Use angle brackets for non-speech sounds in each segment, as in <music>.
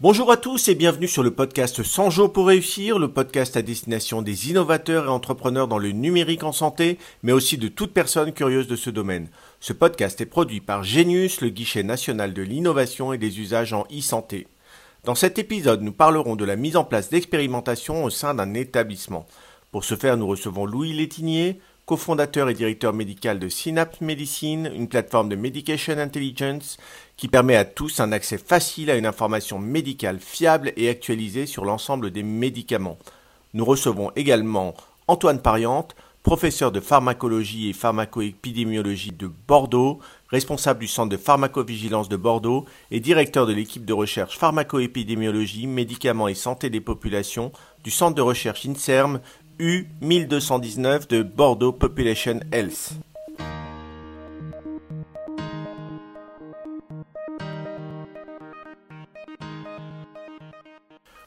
Bonjour à tous et bienvenue sur le podcast 100 jours pour réussir, le podcast à destination des innovateurs et entrepreneurs dans le numérique en santé, mais aussi de toute personne curieuse de ce domaine. Ce podcast est produit par Genius, le guichet national de l'innovation et des usages en e-santé. Dans cet épisode, nous parlerons de la mise en place d'expérimentations au sein d'un établissement. Pour ce faire, nous recevons Louis Létinier, cofondateur et directeur médical de Synapse Medicine, une plateforme de Medication Intelligence qui permet à tous un accès facile à une information médicale fiable et actualisée sur l'ensemble des médicaments. Nous recevons également Antoine Pariante, professeur de pharmacologie et pharmacoépidémiologie de Bordeaux, responsable du centre de pharmacovigilance de Bordeaux et directeur de l'équipe de recherche pharmacoépidémiologie, médicaments et santé des populations du centre de recherche INSERM U1219 de Bordeaux Population Health.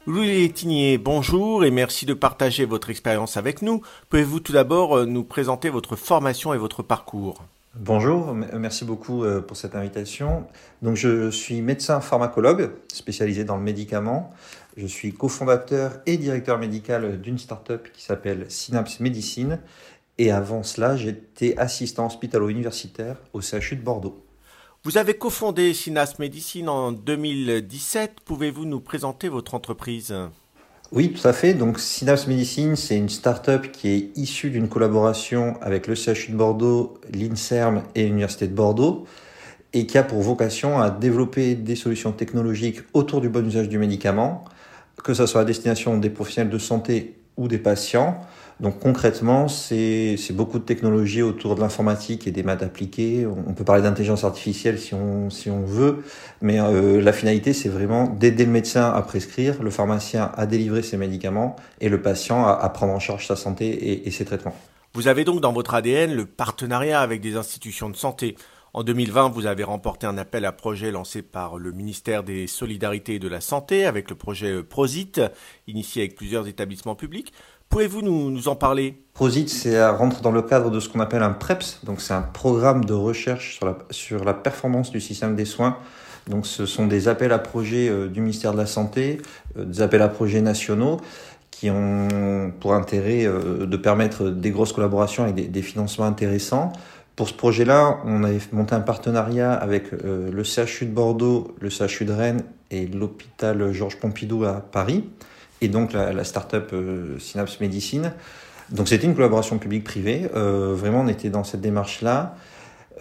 Louis Létinier, bonjour et merci de partager votre expérience avec nous. Pouvez-vous tout d'abord euh, nous présenter votre formation et votre parcours? Bonjour, merci beaucoup euh, pour cette invitation. Donc, je suis médecin pharmacologue spécialisé dans le médicament. Je suis cofondateur et directeur médical d'une start-up qui s'appelle Synapse Medicine. Et avant cela, j'étais assistant hospitalo-universitaire au CHU de Bordeaux. Vous avez cofondé Synapse Medicine en 2017. Pouvez-vous nous présenter votre entreprise? Oui, tout à fait. Donc, Synapse Medicine, c'est une start-up qui est issue d'une collaboration avec le CHU de Bordeaux, l'INSERM et l'Université de Bordeaux et qui a pour vocation à développer des solutions technologiques autour du bon usage du médicament que ce soit à destination des professionnels de santé ou des patients. Donc concrètement, c'est beaucoup de technologies autour de l'informatique et des maths appliquées. On peut parler d'intelligence artificielle si on, veut, mais euh, la finalité, c'est vraiment d'aider le médecin à prescrire, le pharmacien à délivrer ses médicaments et le patient à, prendre en charge sa santé et, et ses traitements. Vous avez donc dans votre ADN le partenariat avec des institutions de santé. En 2020, vous avez remporté un appel à projet lancé par le ministère des Solidarités et de la Santé avec le projet PROSIT, initié avec plusieurs établissements publics. Pouvez-vous nous, en parler? PROSIT, c'est rentre dans le cadre de ce qu'on appelle un PREPS, donc c'est un programme de recherche sur la, sur la performance du système des soins. Donc ce sont des appels à projets euh, du ministère de la Santé, euh, des appels à projets nationaux qui ont pour intérêt euh, de permettre des grosses collaborations et des financements intéressants. Pour ce projet-là, on avait monté un partenariat avec le CHU de Bordeaux, le CHU de Rennes et l'hôpital Georges Pompidou à Paris, et donc la, start-up euh, Synapse Medicine. Donc c'était une collaboration publique-privée. Euh, vraiment, on était dans cette démarche-là.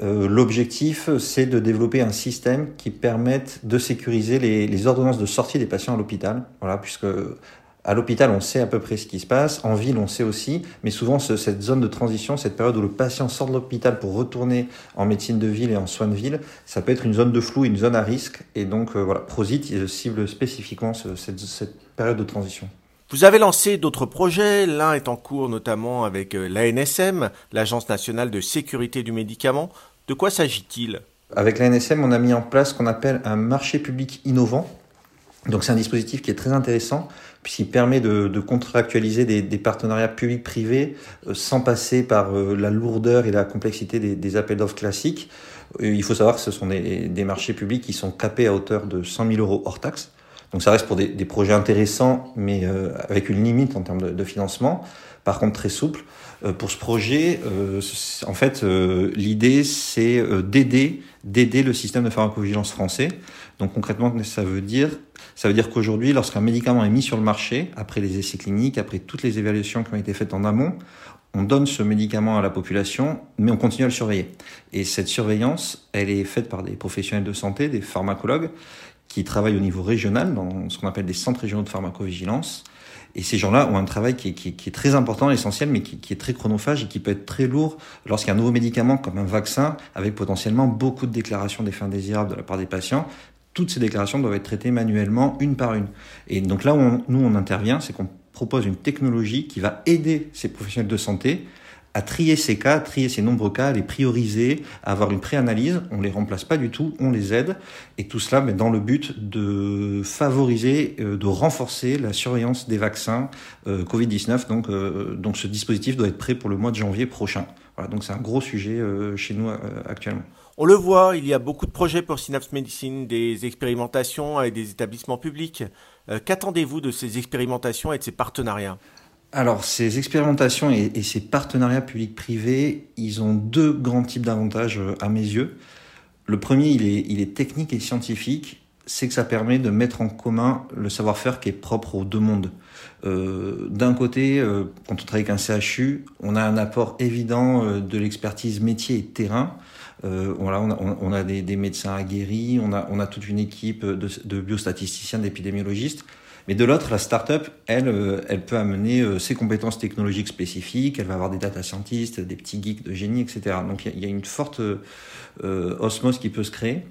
L'objectif, c'est de développer un système qui permette de sécuriser les, ordonnances de sortie des patients à l'hôpital. Voilà, puisque à l'hôpital, on sait à peu près ce qui se passe. En ville, on sait aussi. Mais souvent, cette zone de transition, cette période où le patient sort de l'hôpital pour retourner en médecine de ville et en soins de ville, ça peut être une zone de flou, une zone à risque. Et donc, euh, voilà, Prosit cible spécifiquement cette, cette période de transition. Vous avez lancé d'autres projets, l'un est en cours notamment avec euh, l'ANSM, l'Agence nationale de sécurité du médicament. De quoi s'agit-il? Avec l'ANSM, on a mis en place ce qu'on appelle un marché public innovant. Donc c'est un dispositif qui est très intéressant puisqu'il permet de, de contractualiser des, des partenariats publics-privés euh, sans passer par euh, la lourdeur et la complexité des, des appels d'offres classiques. Euh, il faut savoir que ce sont des, des, marchés publics qui sont capés à hauteur de 100 000 euros hors taxe. Donc ça reste pour des, des projets intéressants, mais avec une limite en termes de, de, financement. Par contre, très souple. pour ce projet, en fait, l'idée, c'est d'aider, d'aider le système de pharmacovigilance français. Donc concrètement, ça veut dire? Ça veut dire qu'aujourd'hui, lorsqu'un médicament est mis sur le marché, après les essais cliniques, après toutes les évaluations qui ont été faites en amont, on donne ce médicament à la population, mais on continue à le surveiller. Et cette surveillance, elle est faite par des professionnels de santé, des pharmacologues, qui travaillent au niveau régional, dans ce qu'on appelle des centres régionaux de pharmacovigilance. Et ces gens-là ont un travail qui est, très important, essentiel, mais qui, qui, est très chronophage et qui peut être très lourd lorsqu'il y a un nouveau médicament comme un vaccin, avec potentiellement beaucoup de déclarations des fins désirables de la part des patients toutes ces déclarations doivent être traitées manuellement, une par une. Et donc là où nous on intervient, c'est qu'on propose une technologie qui va aider ces professionnels de santé à trier ces cas, à trier ces nombreux cas, à les prioriser, à avoir une préanalyse. On les remplace pas du tout, on les aide. Et tout cela mais dans le but de favoriser, euh, de renforcer la surveillance des vaccins euh, Covid-19. Donc, euh, donc ce dispositif doit être prêt pour le mois de janvier prochain. Voilà, donc c'est un gros sujet chez nous actuellement. On le voit, il y a beaucoup de projets pour Synapse Medicine, des expérimentations avec des établissements publics. Qu'attendez-vous de ces expérimentations et de ces partenariats? Alors, ces expérimentations et, ces partenariats publics-privés, ils ont deux grands types d'avantages euh, à mes yeux. Le premier, il est, technique et scientifique. C'est que ça permet de mettre en commun le savoir-faire qui est propre aux deux mondes. Euh, D'un côté, euh, quand on travaille avec un CHU, on a un apport évident de l'expertise métier et terrain. On a, des, médecins aguerris, on a, toute une équipe de biostatisticiens, d'épidémiologistes. Mais de l'autre, la startup, elle, euh, elle peut amener euh, ses compétences technologiques spécifiques, elle va avoir des data scientists, des petits geeks de génie, etc. Donc il y, a une forte euh, osmose qui peut se créer.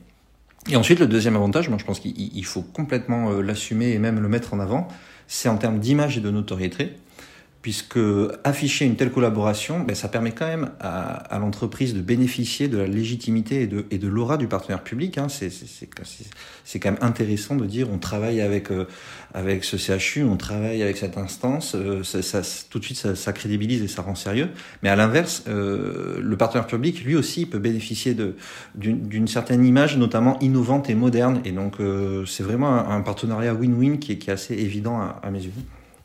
Et ensuite, le deuxième avantage, moi je pense qu'il faut complètement l'assumer et même le mettre en avant, c'est en termes d'image et de notoriété puisque afficher une telle collaboration, ben, ça permet quand même à, à l'entreprise de bénéficier de la légitimité et de, et de l'aura du partenaire public. Hein. C'est quand même intéressant de dire on travaille avec, euh, avec ce CHU, on travaille avec cette instance, euh, ça, ça, tout de suite ça, ça, crédibilise et ça rend sérieux. Mais à l'inverse, euh, le partenaire public, lui aussi, peut bénéficier d'une certaine image, notamment innovante et moderne. Et donc euh, c'est vraiment un, partenariat win-win qui, qui, est assez évident à, à mes yeux.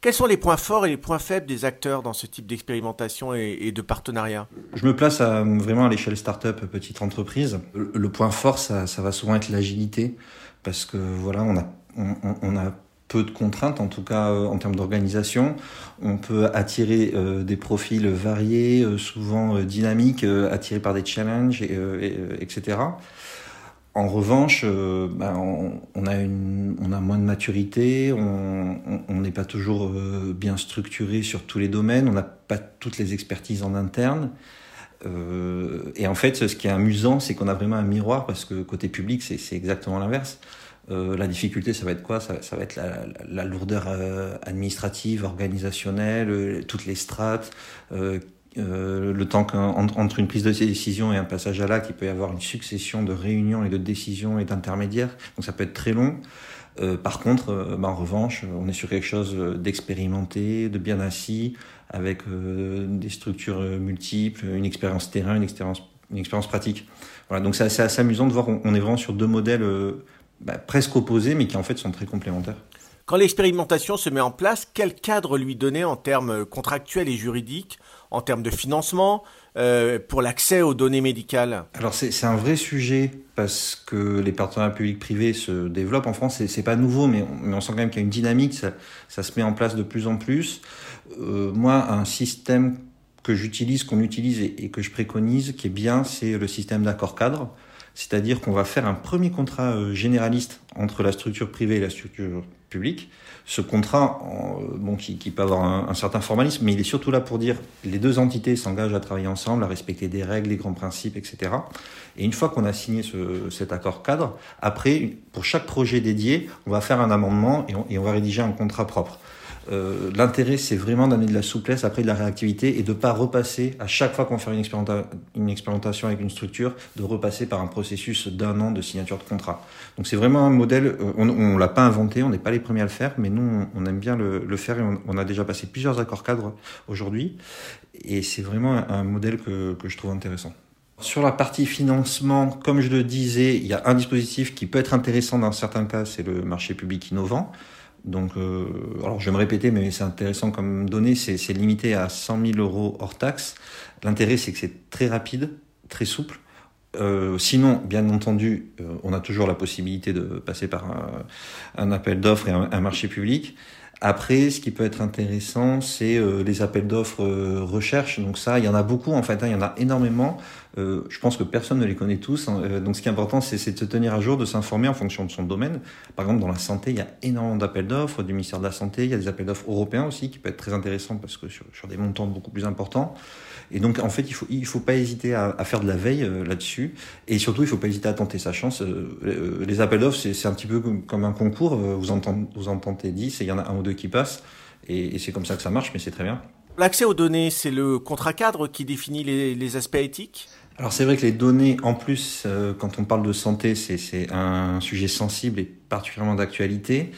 Quels sont les points forts et les points faibles des acteurs dans ce type d'expérimentation et, de partenariat? Je me place vraiment à l'échelle start-up, petite entreprise. Le, point fort, ça, va souvent être l'agilité, parce que voilà, on a, peu de contraintes, en tout cas euh, en termes d'organisation. On peut attirer euh, des profils variés, euh, souvent dynamiques, attirés par des challenges, et, etc. En revanche, euh, ben, on, a moins de maturité, on n'est pas toujours euh, bien structuré sur tous les domaines, on n'a pas toutes les expertises en interne. Euh, et en fait, ce qui est amusant, c'est qu'on a vraiment un miroir parce que côté public, c'est exactement l'inverse. La difficulté, ça va être quoi? Ça, va être la lourdeur administrative, organisationnelle, toutes les strates euh, le temps qu'entre une prise de décision et un passage à l'acte, il peut y avoir une succession de réunions et de décisions et d'intermédiaires. Donc ça peut être très long. Euh, par contre, euh, bah, en revanche, on est sur quelque chose d'expérimenté, de bien assis, avec des structures multiples, une expérience terrain, une expérience, pratique. Voilà, donc c'est assez, amusant de voir qu'on est vraiment sur deux modèles bah, presque opposés, mais qui en fait sont très complémentaires. Quand l'expérimentation se met en place, quel cadre lui donner en termes contractuels et juridiques, en termes de financement, euh, pour l'accès aux données médicales Alors c'est un vrai sujet parce que les partenariats publics-privés se développent en France. C'est pas nouveau, mais on, sent quand même qu'il y a une dynamique. Ça, se met en place de plus en plus. Euh, moi, un système que j'utilise, qu'on utilise et, que je préconise, qui est bien, c'est le système d'accord cadre. C'est-à-dire qu'on va faire un premier contrat euh, généraliste entre la structure privée et la structure publique. Ce contrat, bon, qui, peut avoir un, certain formalisme, mais il est surtout là pour dire les deux entités s'engagent à travailler ensemble, à respecter des règles, des grands principes, etc. Et une fois qu'on a signé ce, cet accord cadre, après, pour chaque projet dédié, on va faire un amendement et on va rédiger un contrat propre. Euh, L'intérêt, c'est vraiment d'amener de la souplesse, après de la réactivité, et de pas repasser, à chaque fois qu'on fait une, expérimenta une, expérimentation avec une structure, de repasser par un processus d'un an de signature de contrat. Donc c'est vraiment un modèle, euh, on ne l'a pas inventé, on n'est pas les premiers à le faire, mais nous, on, aime bien le, faire, et on, a déjà passé plusieurs accords cadres aujourd'hui, et c'est vraiment un, modèle que je trouve intéressant. Sur la partie financement, comme je le disais, il y a un dispositif qui peut être intéressant dans certains cas, c'est le marché public innovant. Donc, euh, alors je vais me répéter, mais c'est intéressant comme donnée, c'est limité à 100 000 euros hors taxe. L'intérêt, c'est que c'est très rapide, très souple. Euh, sinon, bien entendu, euh, on a toujours la possibilité de passer par un, appel d'offres et un, un, marché public. Après, ce qui peut être intéressant, c'est euh, les appels d'offres euh, recherche. Donc ça, il y en a beaucoup en fait, hein, il y en a énormément. Euh, je pense que personne ne les connaît tous. Hein. Euh, donc ce qui est important, c'est de se tenir à jour, de s'informer en fonction de son domaine. Par exemple, dans la santé, il y a énormément d'appels d'offres du ministère de la Santé. Il y a des appels d'offres européens aussi qui peuvent être très intéressants parce que sur, des montants beaucoup plus importants. Et donc en fait, il faut il faut pas hésiter à, faire de la veille euh, là-dessus. Et surtout, il faut pas hésiter à tenter sa chance. Les appels d'offres, c'est un petit peu comme un concours. Vous en, vous en tentez 10 et il y en a un ou deux qui passent. Et c'est comme ça que ça marche, mais c'est très bien. L'accès aux données, c'est le contrat cadre qui définit les, aspects éthiques? Alors c'est vrai que les données, en plus, euh, quand on parle de santé, c'est un sujet sensible et particulièrement d'actualité.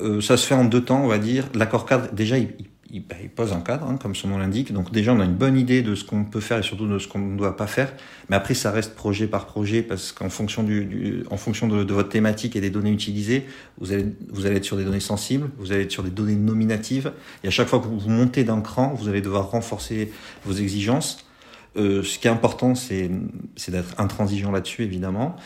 Euh, ça se fait en deux temps, on va dire. L'accord cadre, déjà, il, il, bah, pose un cadre, hein, comme son nom l'indique. Donc déjà, on a une bonne idée de ce qu'on peut faire et surtout de ce qu'on ne doit pas faire. Mais après, ça reste projet par projet parce qu'en fonction, du, du en fonction de, de, votre thématique et des données utilisées, vous allez, vous allez être sur des données sensibles, vous allez être sur des données nominatives. Et à chaque fois que vous montez d'un cran, vous allez devoir renforcer vos exigences. Euh, ce qui est important, c'est d'être intransigeant là-dessus, évidemment.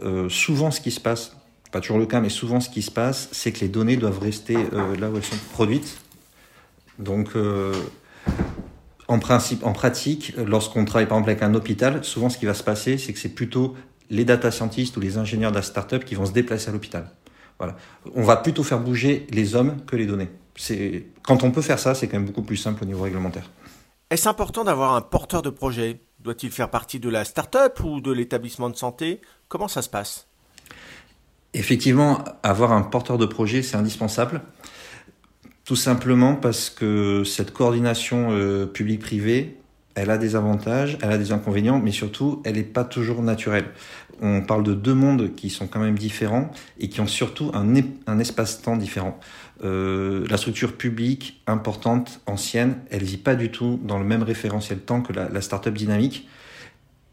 Euh, souvent, ce qui se passe, pas toujours le cas, mais souvent ce qui se passe, c'est que les données doivent rester euh, là où elles sont produites. Donc, en principe, en pratique, lorsqu'on travaille par exemple avec un hôpital, souvent ce qui va se passer, c'est que c'est plutôt les data scientists ou les ingénieurs de la startup qui vont se déplacer à l'hôpital. On va plutôt faire bouger les hommes que les données. Quand on peut faire ça, c'est quand même beaucoup plus simple au niveau réglementaire. Est-ce important d'avoir un porteur de projet? Doit-il faire partie de la startup ou de l'établissement de santé? Comment ça se passe? Effectivement, avoir un porteur de projet, c'est indispensable. Tout simplement parce que cette coordination euh, public-privé, elle a des avantages, elle a des inconvénients, mais surtout, elle n'est pas toujours naturelle. On parle de deux mondes qui sont quand même différents et qui ont surtout un, espace-temps différent. Euh, la structure publique importante, ancienne, elle vit pas du tout dans le même référentiel temps que la, la start-up dynamique.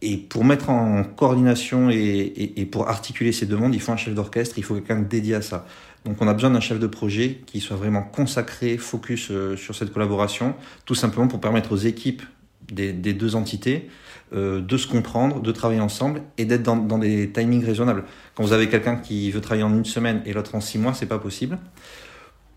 Et pour mettre en coordination et, et, pour articuler ces demandes, il faut un chef d'orchestre, il faut quelqu'un dédié à ça. Donc on a besoin d'un chef de projet qui soit vraiment consacré, focus euh, sur cette collaboration, tout simplement pour permettre aux équipes des, deux entités euh, de se comprendre, de travailler ensemble et d'être dans, des timings raisonnables. Quand vous avez quelqu'un qui veut travailler en une semaine et l'autre en six mois, c'est pas possible.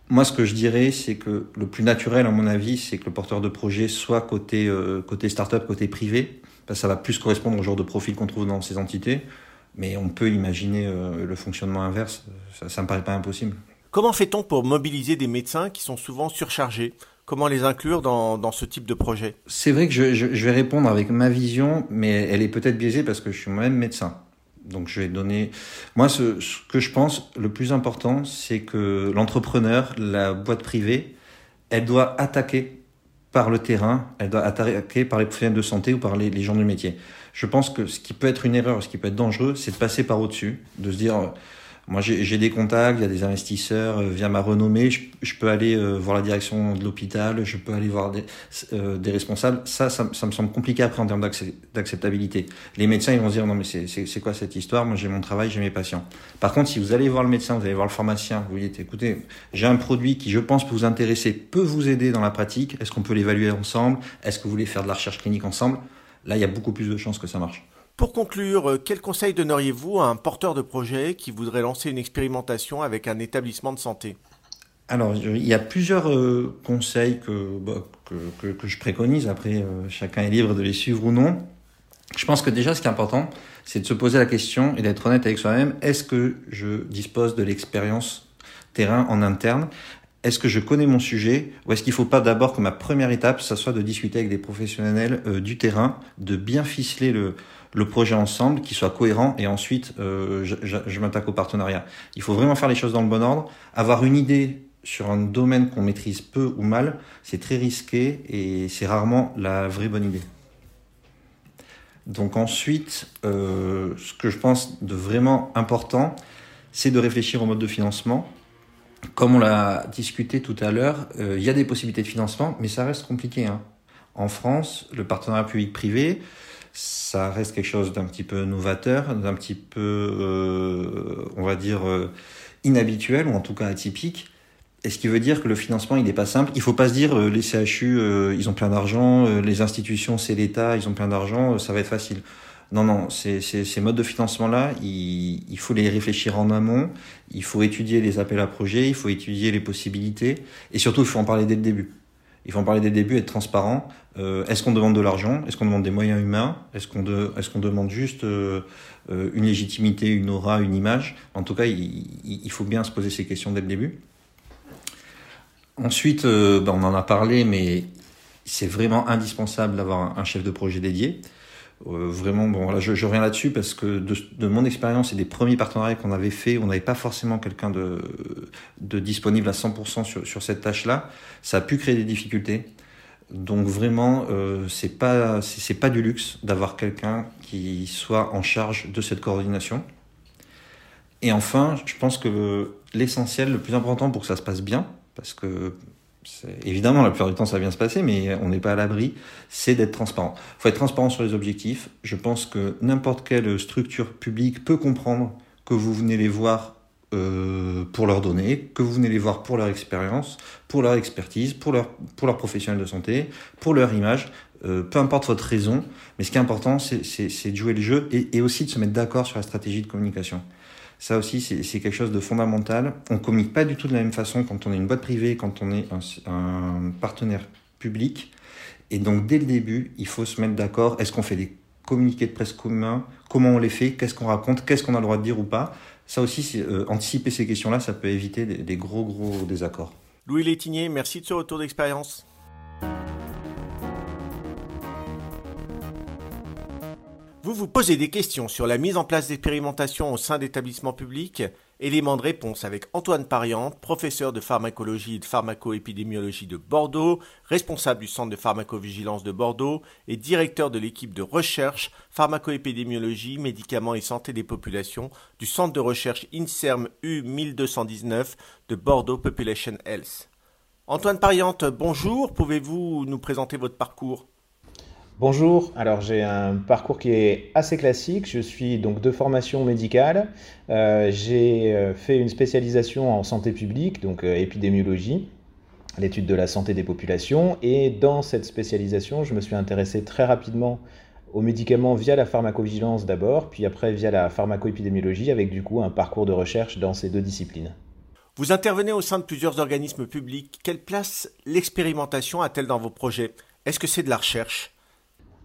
Moi, ce que je dirais, c'est que le plus naturel, à mon avis, c'est que le porteur de projet soit côté, euh, côté start-up, côté privé, ça va plus correspondre au genre de profil qu'on trouve dans ces entités. Mais on peut imaginer euh, le fonctionnement inverse. Ça, ça me paraît pas impossible. Comment fait-on pour mobiliser des médecins qui sont souvent surchargés? Comment les inclure dans, dans ce type de projet? C'est vrai que je, je, vais répondre avec ma vision, mais elle est peut-être biaisée parce que je suis moi-même médecin. Donc je vais donner... Moi, ce, ce que je pense, le plus important, c'est que l'entrepreneur, la boîte privée, elle doit attaquer par le terrain, elle doit attaquer par les professionnels de santé ou par les, les gens du métier. Je pense que ce qui peut être une erreur, ce qui peut être dangereux, c'est de passer par au-dessus, de se dire moi, j'ai des contacts, il y a des investisseurs, euh, via ma renommée, je, je peux aller euh, voir la direction de l'hôpital, je peux aller voir des, euh, des responsables. Ça, ça, ça, me semble compliqué après en termes d'acceptabilité. Les médecins, ils vont se dire, non, mais c'est quoi cette histoire? Moi, j'ai mon travail, j'ai mes patients. Par contre, si vous allez voir le médecin, vous allez voir le pharmacien, vous dites, écoutez, j'ai un produit qui, je pense, peut vous intéresser, peut vous aider dans la pratique. Est-ce qu'on peut l'évaluer ensemble? Est-ce que vous voulez faire de la recherche clinique ensemble? Là, il y a beaucoup plus de chances que ça marche. Pour conclure, euh, quel conseil donneriez-vous à un porteur de projet qui voudrait lancer une expérimentation avec un établissement de santé? Alors, il y a plusieurs euh, conseils que, bah, que, que, que, je préconise. Après, euh, chacun est libre de les suivre ou non. Je pense que déjà, ce qui est important, c'est de se poser la question et d'être honnête avec soi-même. Est-ce que je dispose de l'expérience terrain en interne? Est-ce que je connais mon sujet? Ou est-ce qu'il ne faut pas d'abord que ma première étape, ça soit de discuter avec des professionnels du terrain, de bien ficeler le, le projet ensemble, qui soit cohérent, et ensuite euh, je, m'attaque au partenariat. Il faut vraiment faire les choses dans le bon ordre, avoir une idée sur un domaine qu'on maîtrise peu ou mal, c'est très risqué et c'est rarement la vraie bonne idée. Donc ensuite, euh, ce que je pense de vraiment important, c'est de réfléchir au mode de financement. Comme on l'a discuté tout à l'heure, euh, il y a des possibilités de financement, mais ça reste compliqué. Hein. En France, le partenariat public-privé, ça reste quelque chose d'un petit peu novateur, d'un petit peu, euh, on va dire, euh, inhabituel, ou en tout cas atypique. Et ce qui veut dire que le financement, il n'est pas simple. Il faut pas se dire, euh, les CHU, euh, ils ont plein d'argent, euh, les institutions, c'est l'État, ils ont plein d'argent, ça va être facile. Non, non, ces, ces, ces modes de financement-là, il, il, faut les réfléchir en amont, il faut étudier les appels à projets, il faut étudier les possibilités, et surtout, il faut en parler dès le début. Il faut en parler dès le début, être transparent. Euh, est-ce qu'on demande de l'argent? Est-ce qu'on demande des moyens humains? Est-ce qu'on demande juste euh, une légitimité, une aura, une image? En tout cas, il, il, faut bien se poser ces questions dès le début. Ensuite, euh, ben on en a parlé, mais c'est vraiment indispensable d'avoir un chef de projet dédié. Euh, vraiment, bon, là, je, reviens là-dessus parce que de, mon expérience et des premiers partenariats qu'on avait fait, on n'avait pas forcément quelqu'un de, disponible à 100% sur, cette tâche-là. Ça a pu créer des difficultés. Donc vraiment, euh, c'est pas pas du luxe d'avoir quelqu'un qui soit en charge de cette coordination. Et enfin, je pense que l'essentiel, le plus important pour que ça se passe bien, parce que évidemment la plupart du temps ça va bien se passer, mais on n'est pas à l'abri, c'est d'être transparent. Il faut être transparent sur les objectifs. Je pense que n'importe quelle structure publique peut comprendre que vous venez les voir euh, pour leurs données, que vous venez les voir pour leur expérience, pour leur expertise, pour leur, pour professionnel de santé, pour leur image, euh, peu importe votre raison, mais ce qui est important, c'est de jouer le jeu et aussi de se mettre d'accord sur la stratégie de communication. Ça aussi, c'est quelque chose de fondamental. On communique pas du tout de la même façon quand on est une boîte privée, quand on est un, un partenaire public. Et donc, dès le début, il faut se mettre d'accord. Est-ce qu'on fait des communiqués de presse communs? Comment on les fait? Qu'est-ce qu'on raconte? Qu'est-ce qu'on a le droit de dire ou pas? Ça aussi, euh, anticiper ces questions-là, ça peut éviter des, gros, gros désaccords. Louis Létinier, merci de ce retour d'expérience. Vous vous posez des questions sur la mise en place d'expérimentations au sein d'établissements publics. Élément de réponse avec Antoine Pariante, professeur de pharmacologie et de pharmacoépidémiologie de Bordeaux, responsable du centre de pharmacovigilance de Bordeaux et directeur de l'équipe de recherche pharmacoépidémiologie, médicaments et santé des populations du centre de recherche INSERM U1219 de Bordeaux Population Health. Antoine Pariante, bonjour, pouvez-vous nous présenter votre parcours? Bonjour, alors j'ai un parcours qui est assez classique. Je suis donc de formation médicale. Euh, j'ai euh, fait une spécialisation en santé publique, donc euh, épidémiologie, l'étude de la santé des populations. Et dans cette spécialisation, je me suis intéressé très rapidement aux médicaments via la pharmacovigilance d'abord, puis après via la pharmacoépidémiologie, avec du coup un parcours de recherche dans ces deux disciplines. Vous intervenez au sein de plusieurs organismes publics. Quelle place l'expérimentation a-t-elle dans vos projets? Est-ce que c'est de la recherche?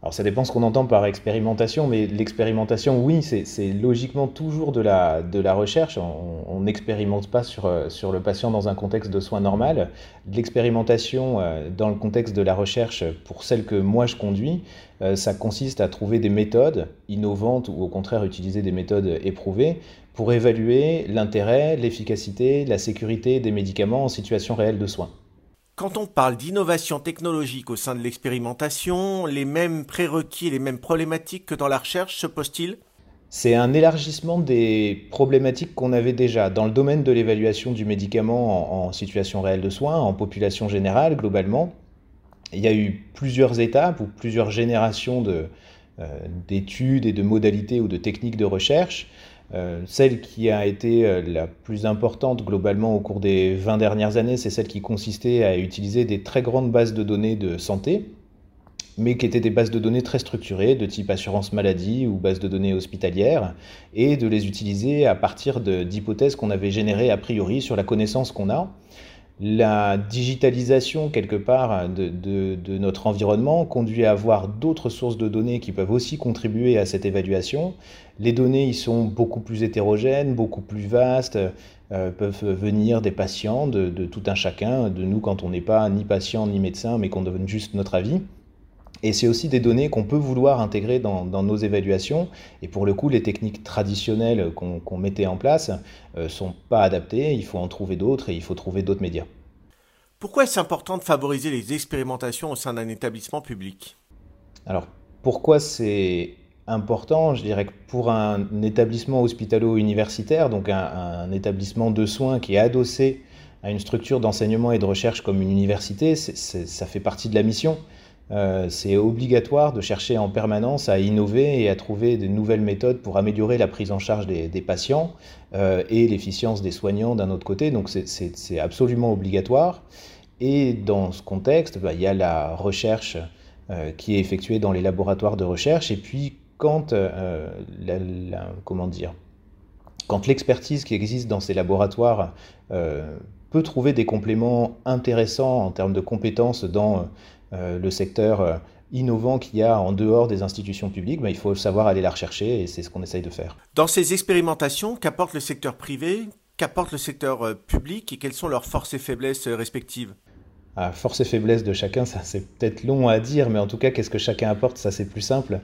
Alors ça dépend ce qu'on entend par expérimentation, mais l'expérimentation, oui, c'est logiquement toujours de la, recherche. On n'expérimente pas sur, euh, sur le patient dans un contexte de soins normal. L'expérimentation euh, dans le contexte de la recherche, pour celle que moi je conduis, euh, ça consiste à trouver des méthodes innovantes ou au contraire utiliser des méthodes éprouvées pour évaluer l'intérêt, l'efficacité, la sécurité des médicaments en situation réelle de soins. Quand on parle d'innovation technologique au sein de l'expérimentation, les mêmes prérequis les mêmes problématiques que dans la recherche se posent-ils? C'est un élargissement des problématiques qu'on avait déjà dans le domaine de l'évaluation du médicament en, situation réelle de soins, en population générale globalement. Il y a eu plusieurs étapes ou plusieurs générations euh, d'études et de modalités ou de techniques de recherche. Euh, celle qui a été euh, la plus importante globalement au cours des 20 dernières années, c'est celle qui consistait à utiliser des très grandes bases de données de santé, mais qui étaient des bases de données très structurées, de type assurance maladie ou bases de données hospitalières, et de les utiliser à partir d'hypothèses qu'on avait générées a priori sur la connaissance qu'on a la digitalisation quelque part de, notre environnement conduit à avoir d'autres sources de données qui peuvent aussi contribuer à cette évaluation. Les données y sont beaucoup plus hétérogènes, beaucoup plus vastes, euh, peuvent venir des patients, de, tout un chacun, de nous quand on n'est pas ni patient ni médecin, mais qu'on donne juste notre avis. Et c'est aussi des données qu'on peut vouloir intégrer dans, nos évaluations. Et pour le coup, les techniques traditionnelles qu'on mettait en place ne euh, sont pas adaptées. Il faut en trouver d'autres et il faut trouver d'autres médias. Pourquoi est-ce important de favoriser les expérimentations au sein d'un établissement public? Alors, pourquoi c'est important? Je dirais que pour un établissement hospitalo-universitaire, donc un, établissement de soins qui est adossé à une structure d'enseignement et de recherche comme une université, ça fait partie de la mission. Euh, c'est obligatoire de chercher en permanence à innover et à trouver de nouvelles méthodes pour améliorer la prise en charge des, patients euh, et l'efficience des soignants d'un autre côté. Donc c'est absolument obligatoire. Et dans ce contexte, bah, il y a la recherche euh, qui est effectuée dans les laboratoires de recherche. Et puis quand, comment dire, quand l'expertise qui existe dans ces laboratoires peut trouver des compléments intéressants en termes de compétences dans le secteur euh, innovant qu'il y a en dehors des institutions publiques, ben, il faut savoir aller la rechercher et c'est ce qu'on essaye de faire. Dans ces expérimentations, qu'apporte le secteur privé, qu'apporte le secteur euh, public et quelles sont leurs forces et faiblesses respectives? Ah, force et faiblesse de chacun, ça c'est peut-être long à dire, mais en tout cas, qu'est-ce que chacun apporte, ça c'est plus simple.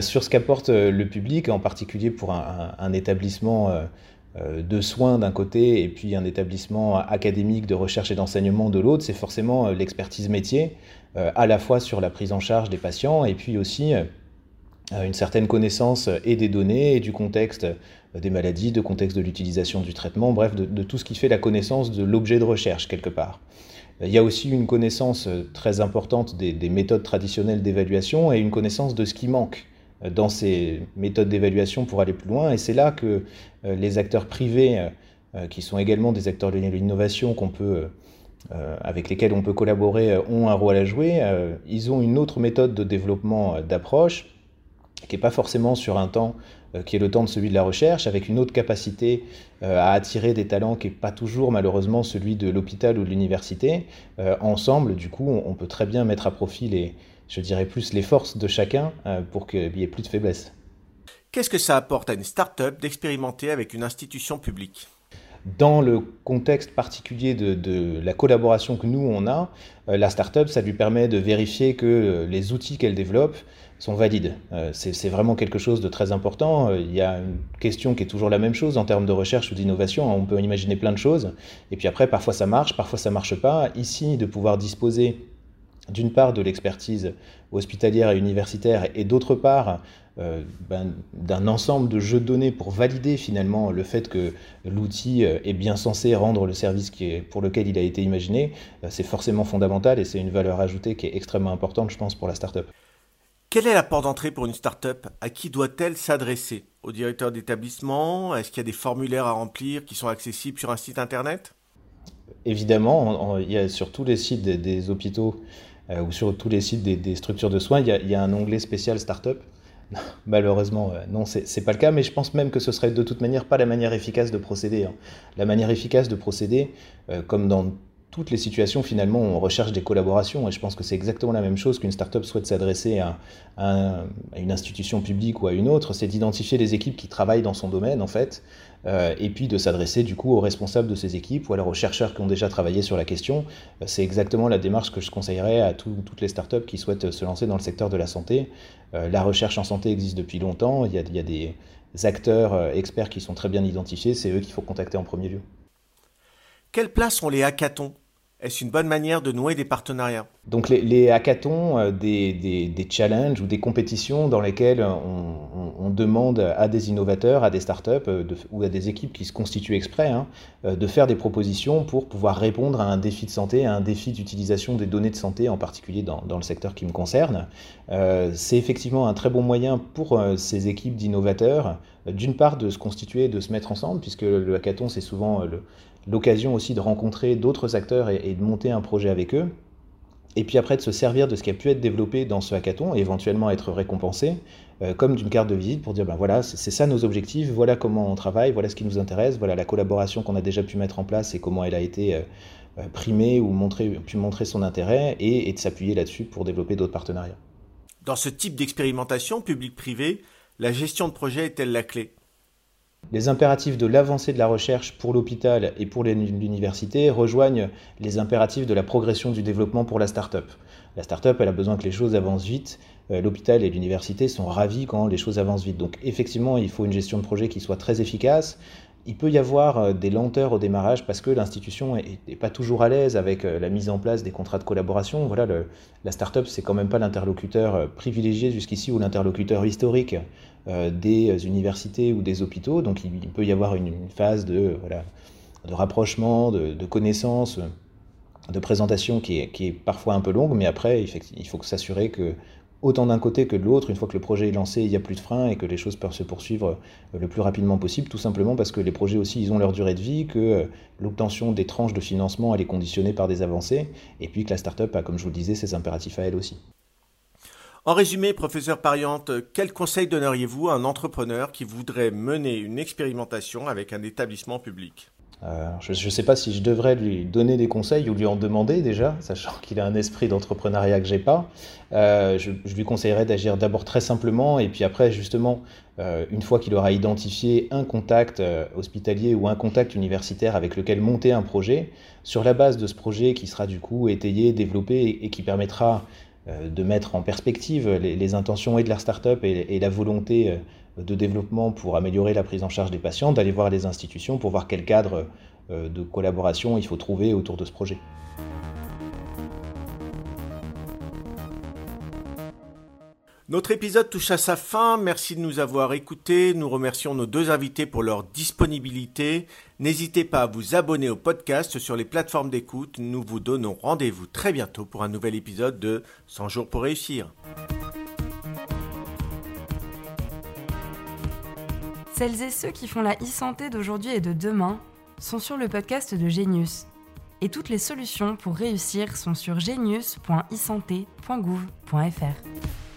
sur ce qu'apporte le public, en particulier pour un, établissement de soins d'un côté et puis un établissement académique de recherche et d'enseignement de l'autre, c'est forcément l'expertise métier, à la fois sur la prise en charge des patients et puis aussi une certaine connaissance et des données et du contexte des maladies, de contexte de l'utilisation du traitement, bref, de, tout ce qui fait la connaissance de l'objet de recherche quelque part. Il y a aussi une connaissance très importante des, méthodes traditionnelles d'évaluation et une connaissance de ce qui manque dans ces méthodes d'évaluation pour aller plus loin. Et c'est là que euh, les acteurs privés, euh, qui sont également des acteurs de l'innovation qu'on peut euh, avec lesquels on peut collaborer ont un rôle à jouer. ils ont une autre méthode de développement d'approche qui n'est pas forcément sur un temps euh, qui est le temps de celui de la recherche, avec une autre capacité euh, à attirer des talents qui n'est pas toujours malheureusement celui de l'hôpital ou de l'université. Euh, ensemble, du coup, on peut très bien mettre à profit les, je dirais plus les forces de chacun pour qu'il y ait plus de faiblesse. Qu'est-ce que ça apporte à une start-up d'expérimenter avec une institution publique? Dans le contexte particulier de, la collaboration que nous, on a, la start-up, ça lui permet de vérifier que les outils qu'elle développe sont valides. Euh, c'est vraiment quelque chose de très important. Euh, il y a une question qui est toujours la même chose en termes de recherche ou d'innovation. On peut imaginer plein de choses. Et puis après, parfois ça marche, parfois ça marche pas. Ici, de pouvoir disposer d'une part de l'expertise hospitalière et universitaire et d'autre part euh, ben, d'un ensemble de jeux de données pour valider finalement le fait que l'outil est bien censé rendre le service qui est, pour lequel il a été imaginé, c'est forcément fondamental et c'est une valeur ajoutée qui est extrêmement importante, je pense, pour la startup. Quelle est la porte d'entrée pour une start-up? À qui doit-elle s'adresser? Au directeur d'établissement? Est-ce qu'il y a des formulaires à remplir qui sont accessibles sur un site internet? Évidemment, il y a sur tous les sites des, hôpitaux euh, ou sur tous les sites des, structures de soins, il y, a, un onglet spécial start-up. <laughs> Malheureusement, euh, non, c'est pas le cas, mais je pense même que ce serait de toute manière pas la manière efficace de procéder. Hein. La manière efficace de procéder, euh, comme dans toutes les situations, finalement, on recherche des collaborations. Et je pense que c'est exactement la même chose qu'une startup souhaite s'adresser à, une institution publique ou à une autre. C'est d'identifier les équipes qui travaillent dans son domaine, en fait, euh, et puis de s'adresser, du coup, aux responsables de ces équipes ou alors aux chercheurs qui ont déjà travaillé sur la question. Euh, c'est exactement la démarche que je conseillerais à toutes les startups qui souhaitent se lancer dans le secteur de la santé. Euh, la recherche en santé existe depuis longtemps. Il y il y a des acteurs experts qui sont très bien identifiés. C'est eux qu'il faut contacter en premier lieu. Quelle place ont les hackathons? Est-ce une bonne manière de nouer des partenariats? Donc les, hackathons, euh, des, challenges ou des compétitions dans lesquelles on, demande à des innovateurs, à des startups euh, ou à des équipes qui se constituent exprès hein, euh, de faire des propositions pour pouvoir répondre à un défi de santé, à un défi d'utilisation des données de santé, en particulier dans, dans le secteur qui me concerne. C'est effectivement un très bon moyen pour ces équipes d'innovateurs, d'une part de se constituer, de se mettre ensemble, puisque le hackathon c'est souvent le, l'occasion aussi de rencontrer d'autres acteurs et, de monter un projet avec eux. Et puis après de se servir de ce qui a pu être développé dans ce hackathon et éventuellement être récompensé euh, comme d'une carte de visite pour dire ben voilà, c'est ça nos objectifs, voilà comment on travaille, voilà ce qui nous intéresse, voilà la collaboration qu'on a déjà pu mettre en place et comment elle a été euh, euh, primée ou montrer, pu montrer son intérêt et, et de s'appuyer là-dessus pour développer d'autres partenariats. Dans ce type d'expérimentation public-privé, la gestion de projet est-elle la clé? Les impératifs de l'avancée de la recherche pour l'hôpital et pour l'université rejoignent les impératifs de la progression du développement pour la start-up. La start-up, elle a besoin que les choses avancent vite. Euh, l'hôpital et l'université sont ravis quand les choses avancent vite. Donc effectivement, il faut une gestion de projet qui soit très efficace. Il peut y avoir euh, des lenteurs au démarrage parce que l'institution n'est pas toujours à l'aise avec euh, la mise en place des contrats de collaboration. Voilà, la start-up, c'est quand même pas l'interlocuteur privilégié jusqu'ici ou l'interlocuteur historique des universités ou des hôpitaux. Donc il, peut y avoir une, phase de, de rapprochement, de, de connaissance, de présentation qui est, qui est, parfois un peu longue, mais après, il faut s'assurer que autant d'un côté que de l'autre, une fois que le projet est lancé, il n'y a plus de frein et que les choses peuvent se poursuivre le plus rapidement possible, tout simplement parce que les projets aussi, ils ont leur durée de vie, que euh, l'obtention des tranches de financement, elle est conditionnée par des avancées, et puis que la startup a, comme je vous le disais, ses impératifs à elle aussi. En résumé, professeur Pariante, quel conseil donneriez-vous à un entrepreneur qui voudrait mener une expérimentation avec un établissement public? Euh, je ne sais pas si je devrais lui donner des conseils ou lui en demander déjà, sachant <laughs> qu'il a un esprit d'entrepreneuriat que j'ai pas. Euh, je, lui conseillerais d'agir d'abord très simplement et puis après justement, euh, une fois qu'il aura identifié un contact hospitalier ou un contact universitaire avec lequel monter un projet, sur la base de ce projet qui sera du coup étayé, développé et qui permettra de mettre en perspective les, intentions et de la start-up et, la volonté de développement pour améliorer la prise en charge des patients, d'aller voir les institutions pour voir quel cadre de collaboration il faut trouver autour de ce projet. Notre épisode touche à sa fin. Merci de nous avoir écoutés. Nous remercions nos deux invités pour leur disponibilité. N'hésitez pas à vous abonner au podcast sur les plateformes d'écoute. Nous vous donnons rendez-vous très bientôt pour un nouvel épisode de 100 jours pour réussir. Celles et ceux qui font la e-santé d'aujourd'hui et de demain sont sur le podcast de Genius. Et toutes les solutions pour réussir sont sur genius.isanté.gouv.fr.